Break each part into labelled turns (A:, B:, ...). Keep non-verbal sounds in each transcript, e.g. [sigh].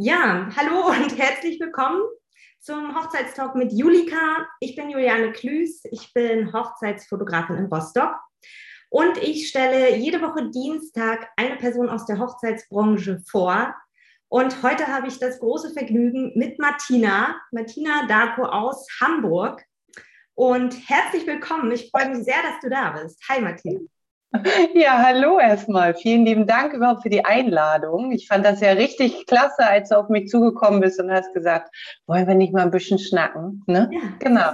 A: Ja, hallo und herzlich willkommen zum Hochzeitstalk mit Julika. Ich bin Juliane Klüß, ich bin Hochzeitsfotografin in Rostock und ich stelle jede Woche Dienstag eine Person aus der Hochzeitsbranche vor. Und heute habe ich das große Vergnügen mit Martina, Martina Darko aus Hamburg. Und herzlich willkommen. Ich freue mich sehr, dass du da bist. Hi, Martina. [laughs]
B: Ja, hallo erstmal. Vielen lieben Dank überhaupt für die Einladung. Ich fand das ja richtig klasse, als du auf mich zugekommen bist und hast gesagt, wollen wir nicht mal ein bisschen schnacken? Ne?
A: Ja, genau.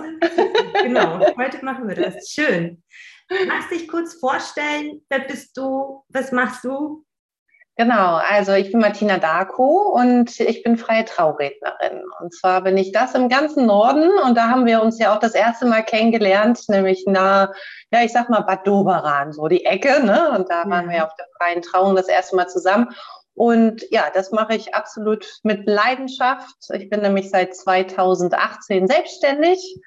A: genau, heute machen wir das. Schön. Magst dich kurz vorstellen, wer bist du, was machst du?
B: Genau, also ich bin Martina Darko und ich bin freie Traurednerin. Und zwar bin ich das im ganzen Norden und da haben wir uns ja auch das erste Mal kennengelernt, nämlich nah, ja, ich sag mal Bad Doberan, so die Ecke, ne? Und da waren wir auf der freien Trauung das erste Mal zusammen. Und ja, das mache ich absolut mit Leidenschaft. Ich bin nämlich seit 2018 selbstständig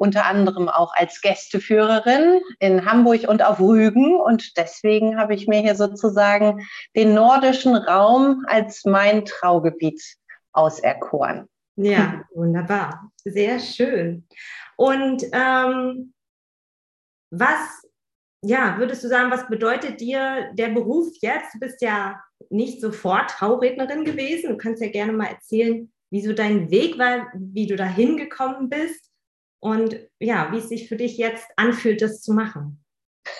B: unter anderem auch als Gästeführerin in Hamburg und auf Rügen. Und deswegen habe ich mir hier sozusagen den nordischen Raum als mein Traugebiet auserkoren.
A: Ja, wunderbar. Sehr schön. Und ähm, was, ja, würdest du sagen, was bedeutet dir der Beruf jetzt? Du bist ja nicht sofort Traurednerin gewesen. Du kannst ja gerne mal erzählen, wie so dein Weg war, wie du da hingekommen bist und ja, wie es sich für dich jetzt anfühlt, das zu machen.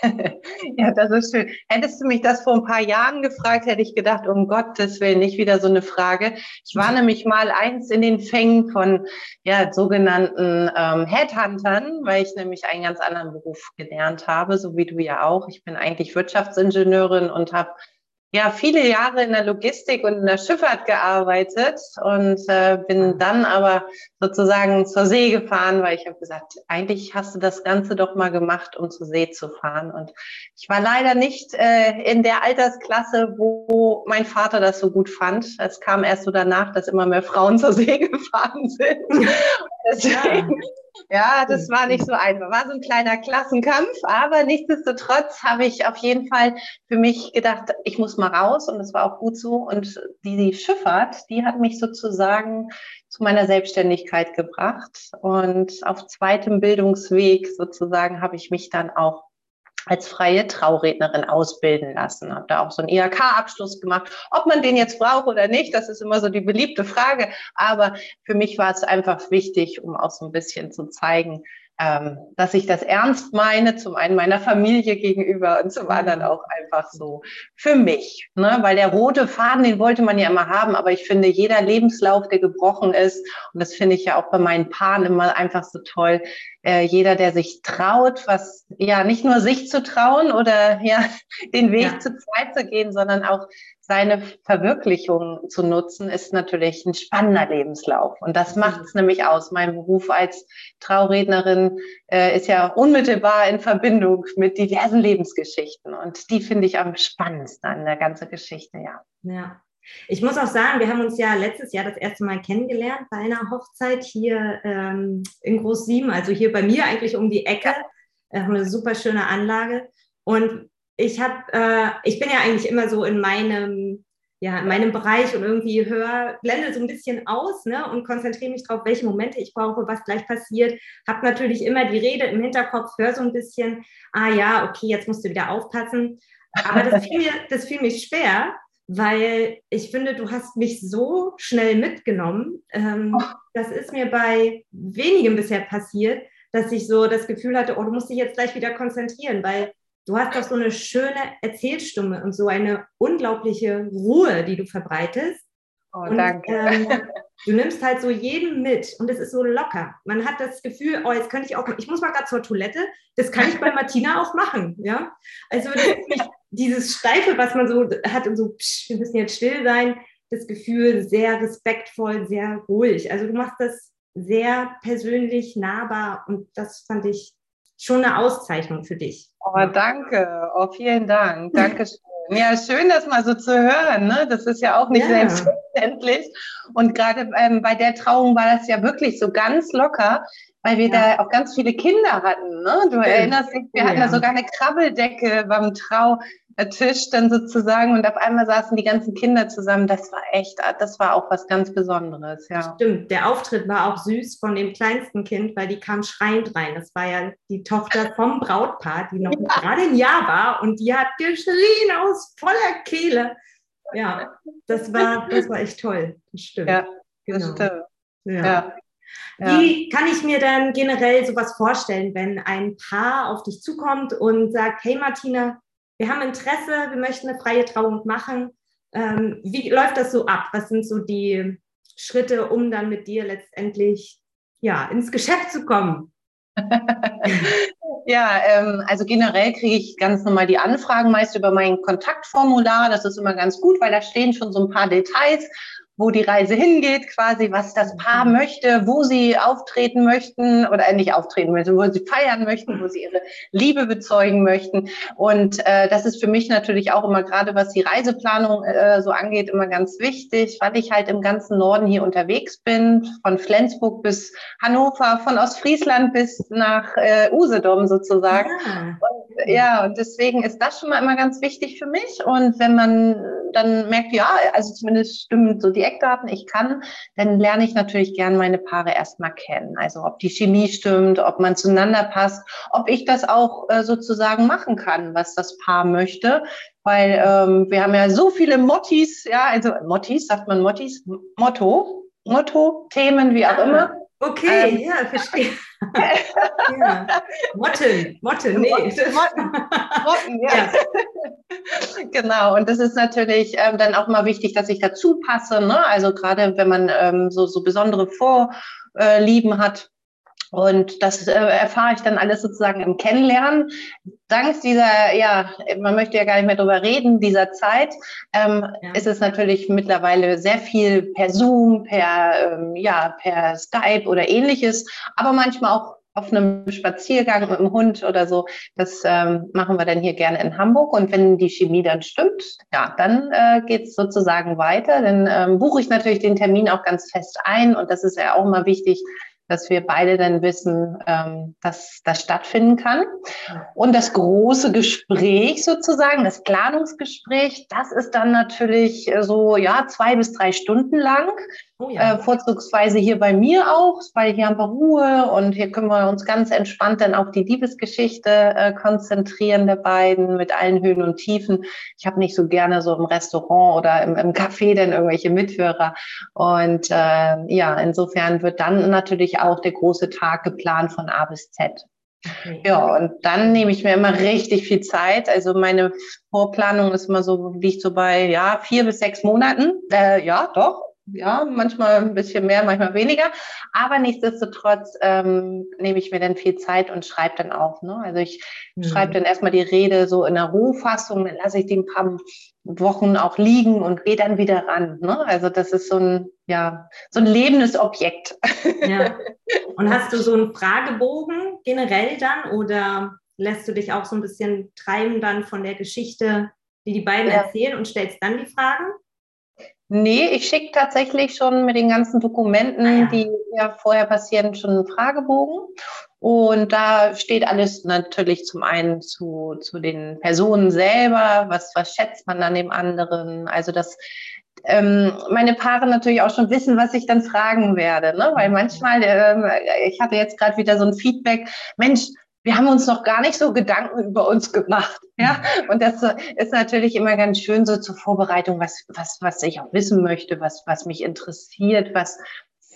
A: [laughs]
B: ja, das ist schön. Hättest du mich das vor ein paar Jahren gefragt, hätte ich gedacht, um Gottes Willen, nicht wieder so eine Frage. Ich war nämlich mal eins in den Fängen von ja, sogenannten ähm, Headhuntern, weil ich nämlich einen ganz anderen Beruf gelernt habe, so wie du ja auch. Ich bin eigentlich Wirtschaftsingenieurin und habe ja viele Jahre in der Logistik und in der Schifffahrt gearbeitet und äh, bin dann aber sozusagen zur See gefahren, weil ich habe gesagt, eigentlich hast du das Ganze doch mal gemacht, um zur See zu fahren. Und ich war leider nicht äh, in der Altersklasse, wo mein Vater das so gut fand. Es kam erst so danach, dass immer mehr Frauen [laughs] zur See gefahren sind. Deswegen ja. [laughs] Ja, das war nicht so einfach. War so ein kleiner Klassenkampf, aber nichtsdestotrotz habe ich auf jeden Fall für mich gedacht, ich muss mal raus und das war auch gut so. Und die Schifffahrt, die hat mich sozusagen zu meiner Selbstständigkeit gebracht. Und auf zweitem Bildungsweg sozusagen habe ich mich dann auch als freie Traurednerin ausbilden lassen. Habe da auch so einen IHK-Abschluss gemacht. Ob man den jetzt braucht oder nicht, das ist immer so die beliebte Frage. Aber für mich war es einfach wichtig, um auch so ein bisschen zu zeigen, ähm, dass ich das ernst meine, zum einen meiner Familie gegenüber und zum anderen auch einfach so für mich. Ne? Weil der rote Faden, den wollte man ja immer haben, aber ich finde, jeder Lebenslauf, der gebrochen ist, und das finde ich ja auch bei meinen Paaren immer einfach so toll, äh, jeder, der sich traut, was ja nicht nur sich zu trauen oder ja [laughs] den Weg ja. zu zweit zu gehen, sondern auch seine Verwirklichung zu nutzen, ist natürlich ein spannender Lebenslauf. Und das mhm. macht es nämlich aus. Mein Beruf als Traurednerin äh, ist ja unmittelbar in Verbindung mit diversen Lebensgeschichten. Und die finde ich am spannendsten an der ganzen Geschichte, ja.
A: Ja. Ich muss auch sagen, wir haben uns ja letztes Jahr das erste Mal kennengelernt bei einer Hochzeit hier ähm, in Groß-Sieben, also hier bei mir eigentlich um die Ecke. Wir haben eine super schöne Anlage. Und ich habe, äh, ich bin ja eigentlich immer so in meinem, ja, in meinem Bereich und irgendwie höre, blende so ein bisschen aus ne, und konzentriere mich darauf, welche Momente ich brauche, was gleich passiert. Habe natürlich immer die Rede im Hinterkopf, höre so ein bisschen, ah ja, okay, jetzt musst du wieder aufpassen. Aber das fiel mir, das fiel mir schwer, weil ich finde, du hast mich so schnell mitgenommen. Ähm. Das ist mir bei wenigem bisher passiert, dass ich so das Gefühl hatte, oh, du musst dich jetzt gleich wieder konzentrieren, weil du hast doch so eine schöne Erzählstimme und so eine unglaubliche Ruhe, die du verbreitest.
B: Oh, und, danke.
A: Ähm, [laughs] du nimmst halt so jeden mit und es ist so locker. Man hat das Gefühl, oh, jetzt könnte ich auch, ich muss mal gerade zur Toilette. Das kann ich bei Martina auch machen, ja. Also [laughs] dieses Steife, was man so hat und so, psch, wir müssen jetzt still sein, das Gefühl sehr respektvoll, sehr ruhig. Also du machst das sehr persönlich, nahbar und das fand ich schon eine Auszeichnung für dich.
B: Oh, danke. Oh, vielen Dank. Dankeschön. Ja, schön, das mal so zu hören. Ne? Das ist ja auch nicht ja. selbstverständlich. Und gerade ähm, bei der Trauung war das ja wirklich so ganz locker, weil wir ja. da auch ganz viele Kinder hatten. Ne? Du erinnerst dich, wir ja. hatten da sogar eine Krabbeldecke beim Trau, Tisch dann sozusagen und auf einmal saßen die ganzen Kinder zusammen. Das war echt, das war auch was ganz Besonderes, ja.
A: Stimmt, der Auftritt war auch süß von dem kleinsten Kind, weil die kam schreiend rein. Das war ja die Tochter vom Brautpaar, die noch ja. gerade ein Jahr war und die hat geschrien aus voller Kehle. Ja, das war, das war echt toll.
B: Das stimmt. Ja, genau. das stimmt.
A: Ja. ja. Wie kann ich mir dann generell sowas vorstellen, wenn ein Paar auf dich zukommt und sagt, hey Martina, wir haben Interesse, wir möchten eine freie Trauung machen. Ähm, wie läuft das so ab? Was sind so die Schritte, um dann mit dir letztendlich ja, ins Geschäft zu kommen? [laughs]
B: ja, ähm, also generell kriege ich ganz normal die Anfragen meist über mein Kontaktformular. Das ist immer ganz gut, weil da stehen schon so ein paar Details wo die Reise hingeht, quasi, was das Paar mhm. möchte, wo sie auftreten möchten oder nicht auftreten möchten, wo sie feiern möchten, wo sie ihre Liebe bezeugen möchten. Und äh, das ist für mich natürlich auch immer gerade, was die Reiseplanung äh, so angeht, immer ganz wichtig, weil ich halt im ganzen Norden hier unterwegs bin, von Flensburg bis Hannover, von Ostfriesland bis nach äh, Usedom sozusagen. Ja. Und, ja, und deswegen ist das schon mal immer ganz wichtig für mich. Und wenn man dann merkt, ja, also zumindest stimmen so die Eckdaten, ich kann, dann lerne ich natürlich gern meine Paare erstmal kennen. Also ob die Chemie stimmt, ob man zueinander passt, ob ich das auch äh, sozusagen machen kann, was das Paar möchte. Weil ähm, wir haben ja so viele Mottis, ja, also Mottis, sagt man Mottis, Motto, Motto, Themen, wie auch ah, immer.
A: Okay, ähm, ja, [laughs] verstehe. ja. Motten, Motten, nee. Motten, Motten
B: ja. ja. [laughs] genau, und das ist natürlich ähm, dann auch mal wichtig, dass ich dazu passe. Ne? Also gerade wenn man ähm, so, so besondere Vorlieben hat, und das äh, erfahre ich dann alles sozusagen im Kennenlernen. Dank dieser, ja, man möchte ja gar nicht mehr drüber reden, dieser Zeit, ähm, ja. ist es natürlich mittlerweile sehr viel per Zoom, per, ähm, ja, per Skype oder ähnliches, aber manchmal auch auf einem Spaziergang mit dem Hund oder so. Das ähm, machen wir dann hier gerne in Hamburg. Und wenn die Chemie dann stimmt, ja, dann äh, geht es sozusagen weiter. Dann ähm, buche ich natürlich den Termin auch ganz fest ein. Und das ist ja auch immer wichtig, dass wir beide dann wissen, ähm, dass das stattfinden kann. Und das große Gespräch sozusagen, das Planungsgespräch, das ist dann natürlich äh, so, ja, zwei bis drei Stunden lang. Oh ja. äh, vorzugsweise hier bei mir auch, weil hier haben wir Ruhe und hier können wir uns ganz entspannt dann auf die Liebesgeschichte äh, konzentrieren der beiden mit allen Höhen und Tiefen. Ich habe nicht so gerne so im Restaurant oder im, im Café dann irgendwelche Mithörer. Und äh, ja, insofern wird dann natürlich auch der große Tag geplant von A bis Z. Okay. Ja, und dann nehme ich mir immer richtig viel Zeit. Also meine Vorplanung ist immer so, liegt so bei ja vier bis sechs Monaten. Äh, ja, doch ja, manchmal ein bisschen mehr, manchmal weniger. Aber nichtsdestotrotz ähm, nehme ich mir dann viel Zeit und schreibe dann auch. Ne? Also ich mhm. schreibe dann erstmal die Rede so in der Rohfassung, dann lasse ich die ein paar Wochen auch liegen und gehe dann wieder ran. Ne? Also das ist so ein, ja, so ein lebendes Objekt.
A: Ja. [laughs] Und hast du so einen Fragebogen generell dann oder lässt du dich auch so ein bisschen treiben dann von der Geschichte, die die beiden ja. erzählen und stellst dann die Fragen?
B: Nee, ich schicke tatsächlich schon mit den ganzen Dokumenten, ah, ja. die ja vorher passieren, schon einen Fragebogen. Und da steht alles natürlich zum einen zu, zu den Personen selber, was, was schätzt man an dem anderen. Also dass ähm, meine Paare natürlich auch schon wissen, was ich dann fragen werde. Ne? Weil manchmal, ähm, ich hatte jetzt gerade wieder so ein Feedback, Mensch, wir haben uns noch gar nicht so Gedanken über uns gemacht. Ja, und das ist natürlich immer ganz schön so zur Vorbereitung, was, was, was ich auch wissen möchte, was, was mich interessiert, was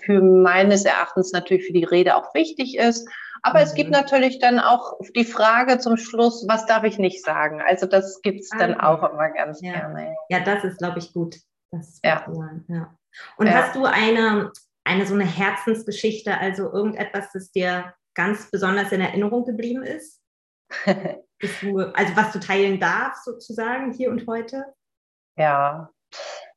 B: für meines Erachtens natürlich für die Rede auch wichtig ist. Aber mhm. es gibt mhm. natürlich dann auch die Frage zum Schluss, was darf ich nicht sagen? Also das gibt's ah, dann auch immer ganz
A: ja.
B: gerne.
A: Ja, das ist, glaube ich, gut. ja. ja. Und ja. hast du eine, eine so eine Herzensgeschichte, also irgendetwas, das dir ganz besonders in Erinnerung geblieben ist? [laughs] du, also was du teilen darfst sozusagen hier und heute?
B: Ja,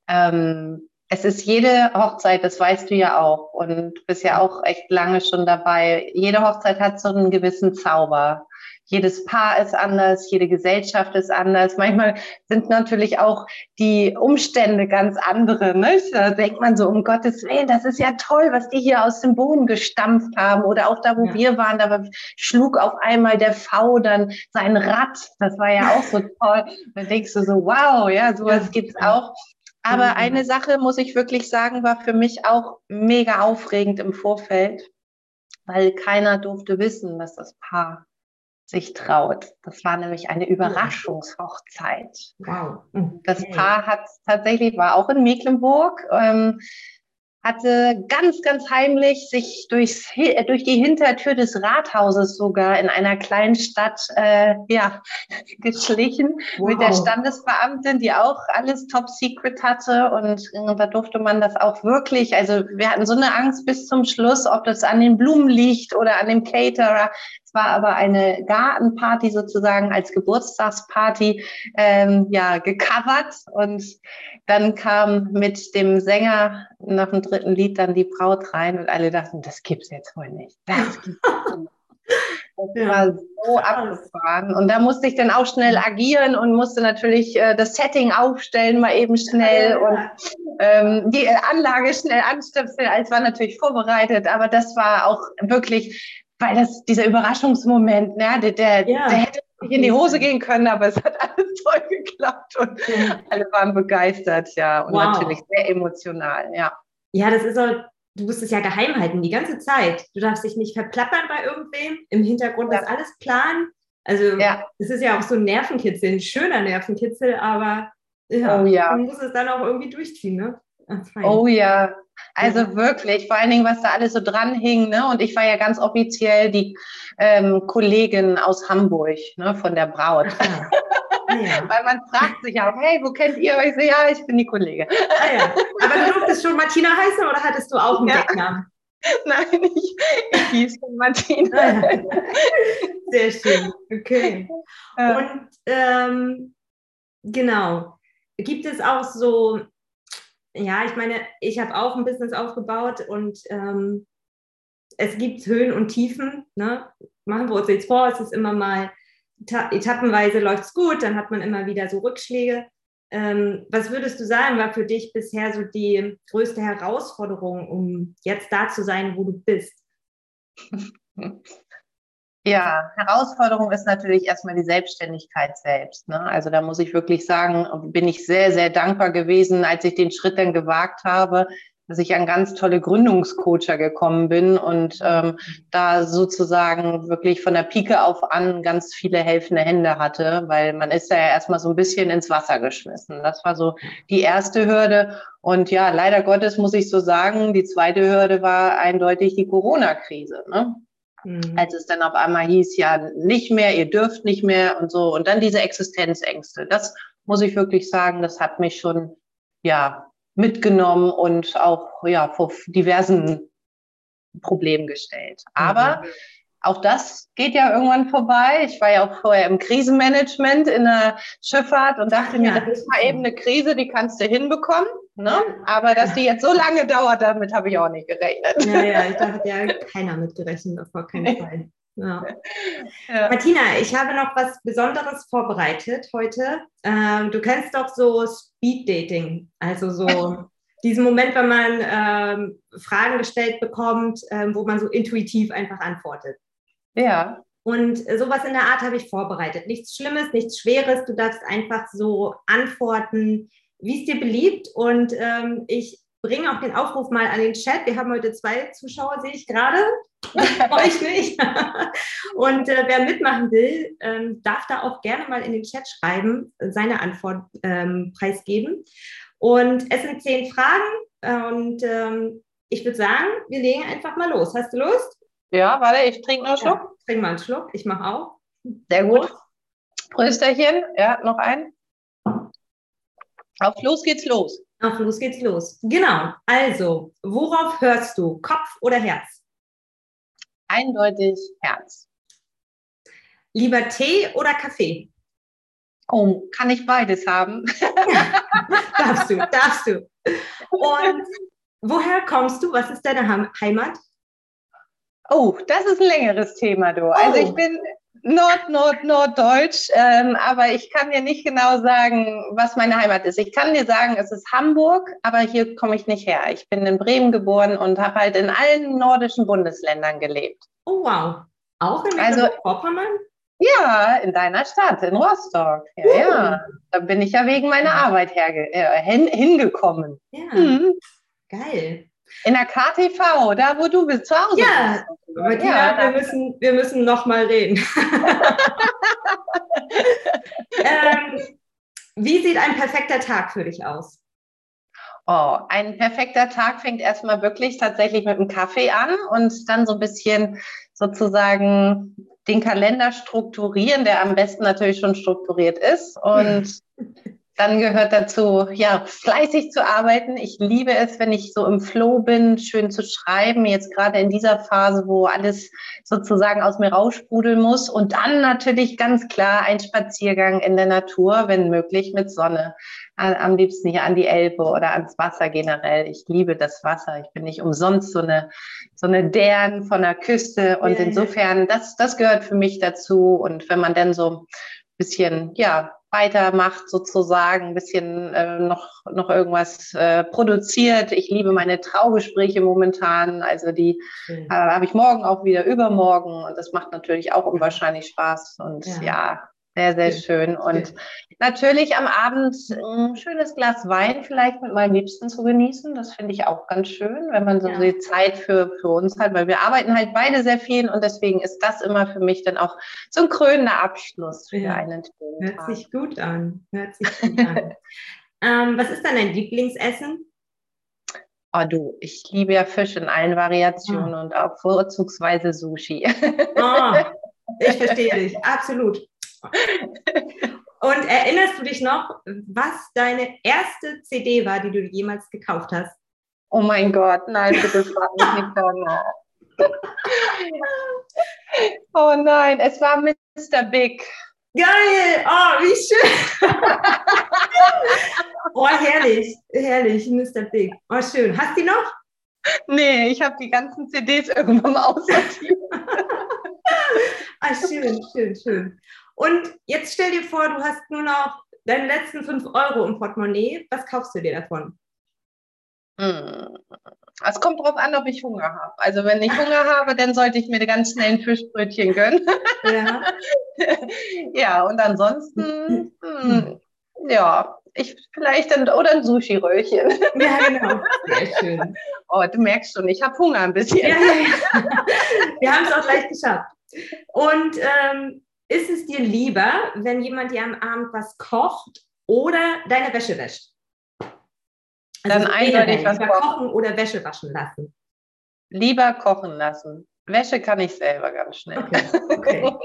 B: ähm, es ist jede Hochzeit, das weißt du ja auch und bist ja auch echt lange schon dabei. Jede Hochzeit hat so einen gewissen Zauber, jedes Paar ist anders, jede Gesellschaft ist anders. Manchmal sind natürlich auch die Umstände ganz andere. Ne? Da denkt man so, um Gottes Willen, das ist ja toll, was die hier aus dem Boden gestampft haben. Oder auch da, wo ja. wir waren, da schlug auf einmal der V dann sein Rad. Das war ja auch so toll. Da denkst du so, wow, ja, sowas gibt's auch. Aber mhm. eine Sache, muss ich wirklich sagen, war für mich auch mega aufregend im Vorfeld, weil keiner durfte wissen, dass das Paar sich traut. Das war nämlich eine Überraschungshochzeit. Wow. Okay. Das Paar hat tatsächlich, war auch in Mecklenburg. Ähm, hatte ganz, ganz heimlich sich durchs, äh, durch die Hintertür des Rathauses sogar in einer kleinen Stadt äh, ja, [laughs] geschlichen wow. mit der Standesbeamtin, die auch alles top secret hatte. Und, und äh, da durfte man das auch wirklich, also wir hatten so eine Angst bis zum Schluss, ob das an den Blumen liegt oder an dem Caterer. War aber eine Gartenparty sozusagen als Geburtstagsparty ähm, ja, gecovert. Und dann kam mit dem Sänger nach dem dritten Lied dann die Braut rein und alle dachten, das gibt's jetzt wohl nicht. Das gibt's nicht. Das [laughs] ja. war so abgefahren. Und da musste ich dann auch schnell agieren und musste natürlich äh, das Setting aufstellen, mal eben schnell ja. und ähm, die Anlage schnell anstöpseln. Alles war natürlich vorbereitet, aber das war auch wirklich weil das dieser Überraschungsmoment, ne, der, der, ja. der hätte nicht in die Hose gehen können, aber es hat alles [laughs] toll geklappt und ja. alle waren begeistert, ja, und wow. natürlich sehr emotional, ja.
A: Ja, das ist auch, du musst es ja geheim halten die ganze Zeit. Du darfst dich nicht verplappern bei irgendwem. Im Hintergrund ja. ist alles plan. Also es ist ja auch so ein Nervenkitzel, ein schöner Nervenkitzel, aber ja, oh, ja. man muss es dann auch irgendwie durchziehen, ne?
B: Oh ja, also ja. wirklich, vor allen Dingen, was da alles so dran hing. Ne? Und ich war ja ganz offiziell die ähm, Kollegin aus Hamburg ne, von der Braut. Ja. [laughs] Ja. Weil man fragt sich auch, hey, wo kennt ihr euch? So, ja, ich bin die Kollegin.
A: Ah, ja. Aber du durftest schon Martina heißen oder hattest du auch einen ja. Decknamen? [laughs]
B: Nein, ich, ich hieß schon Martina. Ah,
A: Sehr schön, okay. Und ähm, genau, gibt es auch so ja, ich meine, ich habe auch ein Business aufgebaut und ähm, es gibt Höhen und Tiefen. Ne? Machen wir uns jetzt vor, es ist immer mal etappenweise läuft es gut, dann hat man immer wieder so Rückschläge. Ähm, was würdest du sagen, war für dich bisher so die größte Herausforderung, um jetzt da zu sein, wo du bist? [laughs]
B: Ja, Herausforderung ist natürlich erstmal die Selbstständigkeit selbst. Ne? Also da muss ich wirklich sagen, bin ich sehr, sehr dankbar gewesen, als ich den Schritt dann gewagt habe, dass ich an ganz tolle Gründungscoacher gekommen bin und ähm, da sozusagen wirklich von der Pike auf an ganz viele helfende Hände hatte, weil man ist ja erstmal so ein bisschen ins Wasser geschmissen. Das war so die erste Hürde. Und ja, leider Gottes muss ich so sagen, die zweite Hürde war eindeutig die Corona-Krise. Ne? Mhm. Als es dann auf einmal hieß, ja, nicht mehr, ihr dürft nicht mehr und so. Und dann diese Existenzängste. Das muss ich wirklich sagen, das hat mich schon, ja, mitgenommen und auch, ja, vor diversen Problemen gestellt. Aber mhm. Auch das geht ja irgendwann vorbei. Ich war ja auch vorher im Krisenmanagement in der Schifffahrt und dachte mir, das ist mal eben eine Krise, die kannst du hinbekommen. Ne? Aber dass die jetzt so lange dauert, damit habe ich auch nicht gerechnet.
A: Ja, ja, ich dachte, ja, keiner mitgerechnet, auf keinen Fall. Ja. Ja. Martina, ich habe noch was Besonderes vorbereitet heute. Ähm, du kennst doch so Speed Dating, also so [laughs] diesen Moment, wenn man ähm, Fragen gestellt bekommt, ähm, wo man so intuitiv einfach antwortet.
B: Ja.
A: Und sowas in der Art habe ich vorbereitet. Nichts Schlimmes, nichts Schweres. Du darfst einfach so antworten, wie es dir beliebt. Und ähm, ich bringe auch den Aufruf mal an den Chat. Wir haben heute zwei Zuschauer, sehe ich gerade. [laughs] Euch nicht. Und äh, wer mitmachen will, ähm, darf da auch gerne mal in den Chat schreiben, seine Antwort ähm, preisgeben. Und es sind zehn Fragen. Und ähm, ich würde sagen, wir legen einfach mal los. Hast du Lust?
B: Ja, warte, ich trinke noch einen Schluck. Ja,
A: trink mal einen Schluck, ich mache auch.
B: Sehr gut. Prösterchen, ja, noch ein. Auf los geht's los.
A: Auf los geht's los. Genau. Also, worauf hörst du? Kopf oder Herz?
B: Eindeutig Herz.
A: Lieber Tee oder Kaffee?
B: Oh, kann ich beides haben? [laughs]
A: Darfst du, darfst du. Und woher kommst du? Was ist deine Heimat?
B: Oh, das ist ein längeres Thema, du. Also oh. Also ich bin Nord, Nord, Norddeutsch, ähm, aber ich kann dir nicht genau sagen, was meine Heimat ist. Ich kann dir sagen, es ist Hamburg, aber hier komme ich nicht her. Ich bin in Bremen geboren und habe halt in allen nordischen Bundesländern gelebt.
A: Oh wow. Auch in
B: Also-
A: Vorpommern?
B: Ja, in deiner Stadt, in Rostock. Ja,
A: Uh.
B: ja. Da bin ich ja wegen meiner Arbeit herge äh, hin hingekommen.
A: Ja,
B: Mhm.
A: geil.
B: In der KTV, da wo du bist, zu Hause
A: Ja,
B: bist.
A: Martina,
B: Ja,
A: wir müssen, wir müssen noch mal reden. [laughs] ähm, wie sieht ein perfekter Tag für dich aus?
B: Oh, ein perfekter Tag fängt erstmal wirklich tatsächlich mit einem Kaffee an und dann so ein bisschen sozusagen den Kalender strukturieren, der am besten natürlich schon strukturiert ist. Und [laughs] dann gehört dazu, ja, fleißig zu arbeiten. Ich liebe es, wenn ich so im Flow bin, schön zu schreiben. Jetzt gerade in dieser Phase, wo alles sozusagen aus mir raussprudeln muss. Und dann natürlich ganz klar ein Spaziergang in der Natur, wenn möglich mit Sonne. An- Am liebsten hier an die Elbe oder ans Wasser generell. Ich liebe das Wasser. Ich bin nicht umsonst so eine, so eine Dern von der Küste. Und insofern, das, das gehört für mich dazu. Und wenn man dann so ein bisschen, ja, weitermacht sozusagen, ein bisschen äh, noch, noch irgendwas äh, produziert. Ich liebe meine Traugespräche momentan. Also die
A: Schön.
B: äh, habe ich morgen auch wieder übermorgen und das macht natürlich auch unwahrscheinlich Spaß und
A: Ja.
B: ja, sehr, sehr schön. Und natürlich am Abend ein schönes Glas Wein vielleicht mit meinem Liebsten zu genießen. Das finde ich auch ganz schön, wenn man so
A: Ja.
B: die Zeit für, für uns hat, weil wir arbeiten halt beide sehr viel und deswegen ist das immer für mich dann auch so ein krönender Abschluss für
A: Ja.
B: einen schönen
A: Hört
B: Tag.
A: sich gut an. Hört sich gut an. [laughs] ähm, was ist dann dein Lieblingsessen?
B: Oh du, ich liebe ja Fisch in allen Variationen
A: Ah.
B: und auch vorzugsweise Sushi.
A: Oh, ich verstehe [laughs] dich, absolut. Und erinnerst du dich noch, was deine erste CD war, die du jemals gekauft hast?
B: Oh mein Gott, nein, bitte frag mich nicht danach. Oh nein, es war Mr. Big.
A: Geil! Oh, wie schön! oh, herrlich, herrlich, Mr. Big. Oh, schön. Hast du die noch?
B: Nee, ich habe die ganzen CDs irgendwann mal aussortiert.
A: Ah, schön, schön, schön. Und jetzt stell dir vor, du hast nur noch deine letzten 5 Euro im Portemonnaie. Was kaufst du dir davon?
B: Hm. Es kommt drauf an, ob ich Hunger habe. Also wenn ich Hunger [laughs] habe, dann sollte ich mir ganz schnell ein Fischbrötchen gönnen.
A: Ja, [laughs]
B: ja, und ansonsten, hm, ja, ich vielleicht dann, oder ein Sushi-Röllchen.
A: ja genau. Sehr schön.
B: Oh, du merkst schon, ich habe Hunger ein bisschen.
A: Ja, ja. Wir haben es auch gleich geschafft. Und ähm, ist es dir lieber, wenn jemand dir am Abend was kocht oder deine Wäsche wäscht?
B: Dann
A: so
B: eindeutig was
A: lieber
B: kochen.
A: oder Wäsche waschen lassen.
B: Lieber kochen lassen. Wäsche kann ich selber ganz schnell.
A: Okay, okay.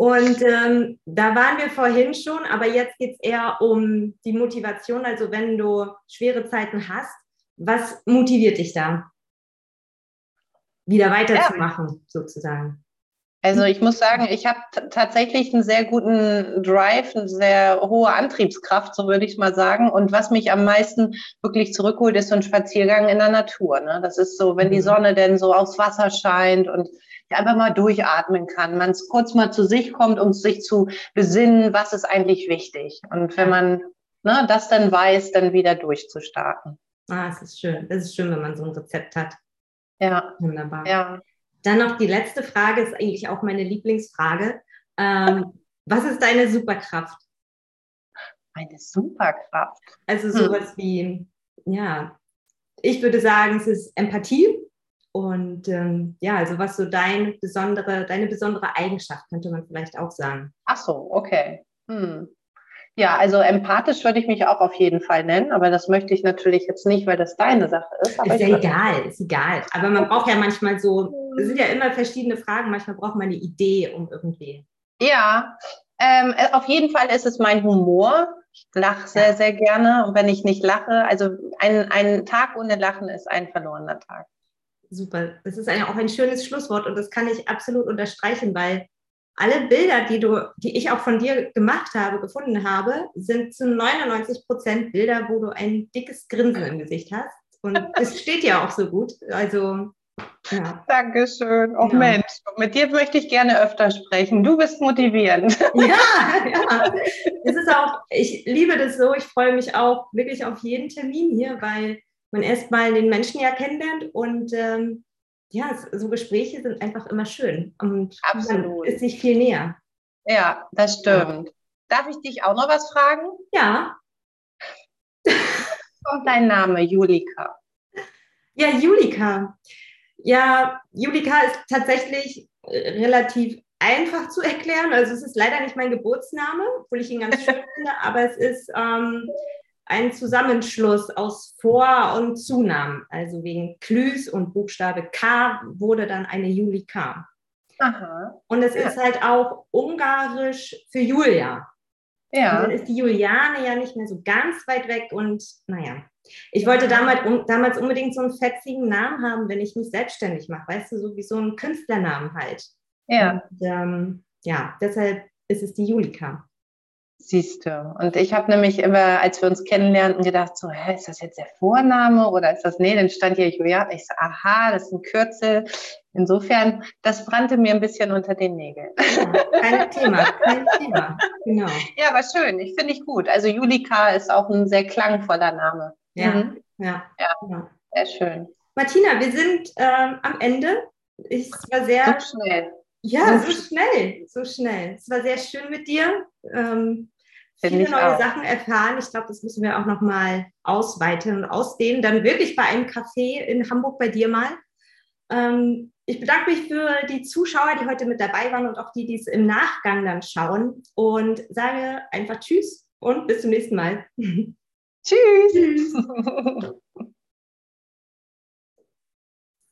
A: Und ähm, da waren wir vorhin schon, aber jetzt geht es eher um die Motivation. Also wenn du schwere Zeiten hast, was motiviert dich da? Wieder weiterzumachen, sozusagen.
B: Also ich muss sagen, ich habe tatsächlich einen sehr guten Drive, eine sehr hohe Antriebskraft, so würde ich mal sagen. Und was mich am meisten wirklich zurückholt, ist so ein Spaziergang in der Natur. Ne? Das ist so, wenn die
A: Mhm.
B: Sonne denn so aufs Wasser scheint und ich einfach mal durchatmen kann, man kurz mal zu sich kommt, um sich zu besinnen, was ist eigentlich wichtig. Und wenn man ne, das dann weiß, dann wieder durchzustarten.
A: Ah, es ist schön. Es ist schön, wenn man so ein Rezept hat.
B: Ja,
A: Wunderbar.
B: ja.
A: Dann noch die letzte Frage, ist eigentlich auch meine Lieblingsfrage. Ähm, was ist deine Superkraft?
B: Eine Superkraft.
A: Also
B: Hm.
A: sowas wie, ja, ich würde sagen, es ist Empathie. Und ähm, ja, also was so dein besondere, deine besondere Eigenschaft, könnte man vielleicht auch sagen.
B: Ach so, okay. Hm. Ja, also empathisch würde ich mich auch auf jeden Fall nennen, aber das möchte ich natürlich jetzt nicht, weil das deine Sache ist.
A: Ist ja egal, ist egal. Aber man braucht ja manchmal so, es sind ja immer verschiedene Fragen, manchmal braucht man eine Idee, um irgendwie.
B: Ja, ähm, äh, auf jeden Fall ist es mein Humor. Ich lache sehr, sehr gerne. Und wenn ich nicht lache, also ein, ein Tag ohne Lachen ist ein verlorener Tag.
A: Super. Das ist ein, auch ein schönes Schlusswort und das kann ich absolut unterstreichen, weil alle Bilder, die du, die ich auch von dir gemacht habe, gefunden habe, sind zu 99 Prozent Bilder, wo du ein dickes Grinsen im Gesicht hast. Und [laughs] es steht ja auch so gut. Also
B: Ja. Dankeschön. Oh ja. Mensch, mit dir möchte ich gerne öfter sprechen. Du bist motivierend. [laughs]
A: Ja, ja. Es ist auch, ich liebe das so. Ich freue mich auch wirklich auf jeden Termin hier, weil man erstmal den Menschen ja kennenlernt und ähm, ja, so Gespräche sind einfach immer schön und Absolut. ist sich viel näher.
B: Ja, das stimmt. Darf ich dich auch noch was fragen?
A: Ja.
B: kommt dein Name, Julika?
A: Ja, Julika. Ja, Julika ist tatsächlich äh, relativ einfach zu erklären. Also es ist leider nicht mein Geburtsname, obwohl ich ihn ganz schön [laughs] finde, aber es ist ähm, ein Zusammenschluss aus Vor- und Zunamen. Also wegen Klüs und Buchstabe K wurde dann eine Julika. Aha. Und es ja. ist halt auch ungarisch für Julia. Ja. Und dann ist die Juliane ja nicht mehr so ganz weit weg und naja. Ich wollte damals, um, damals unbedingt so einen fetzigen Namen haben, wenn ich mich selbstständig mache, weißt du, so wie so einen Künstlernamen halt. Ja. Und, ähm, ja, deshalb ist es die Julika.
B: Siehst du. Und ich habe nämlich immer, als wir uns kennenlernten, gedacht, so, hä, ist das jetzt der Vorname oder ist das, nee, dann stand hier Juliane. Ich so, aha, das ist ein Kürzel. Insofern, das brannte mir ein bisschen unter den Nägeln.
A: Ja, kein Thema, kein [laughs] Thema. Genau.
B: Ja, aber schön, ich finde ich gut. Also Julika ist auch ein sehr klangvoller Name.
A: Ja, mhm. ja.
B: ja. Sehr schön.
A: Martina, wir sind ähm, am Ende. Ich war sehr.
B: So schnell.
A: Ja, so schnell, so schnell. Es war sehr schön mit dir. Ähm, viele neue auch. Sachen erfahren. Ich glaube, das müssen wir auch noch mal ausweiten und ausdehnen. Dann wirklich bei einem Café in Hamburg bei dir mal. Ähm, ich bedanke mich für die Zuschauer, die heute mit dabei waren und auch die, die es im Nachgang dann schauen. Und sage einfach Tschüss und bis zum nächsten Mal. [laughs]
B: Tschüss. Tschüss. [laughs]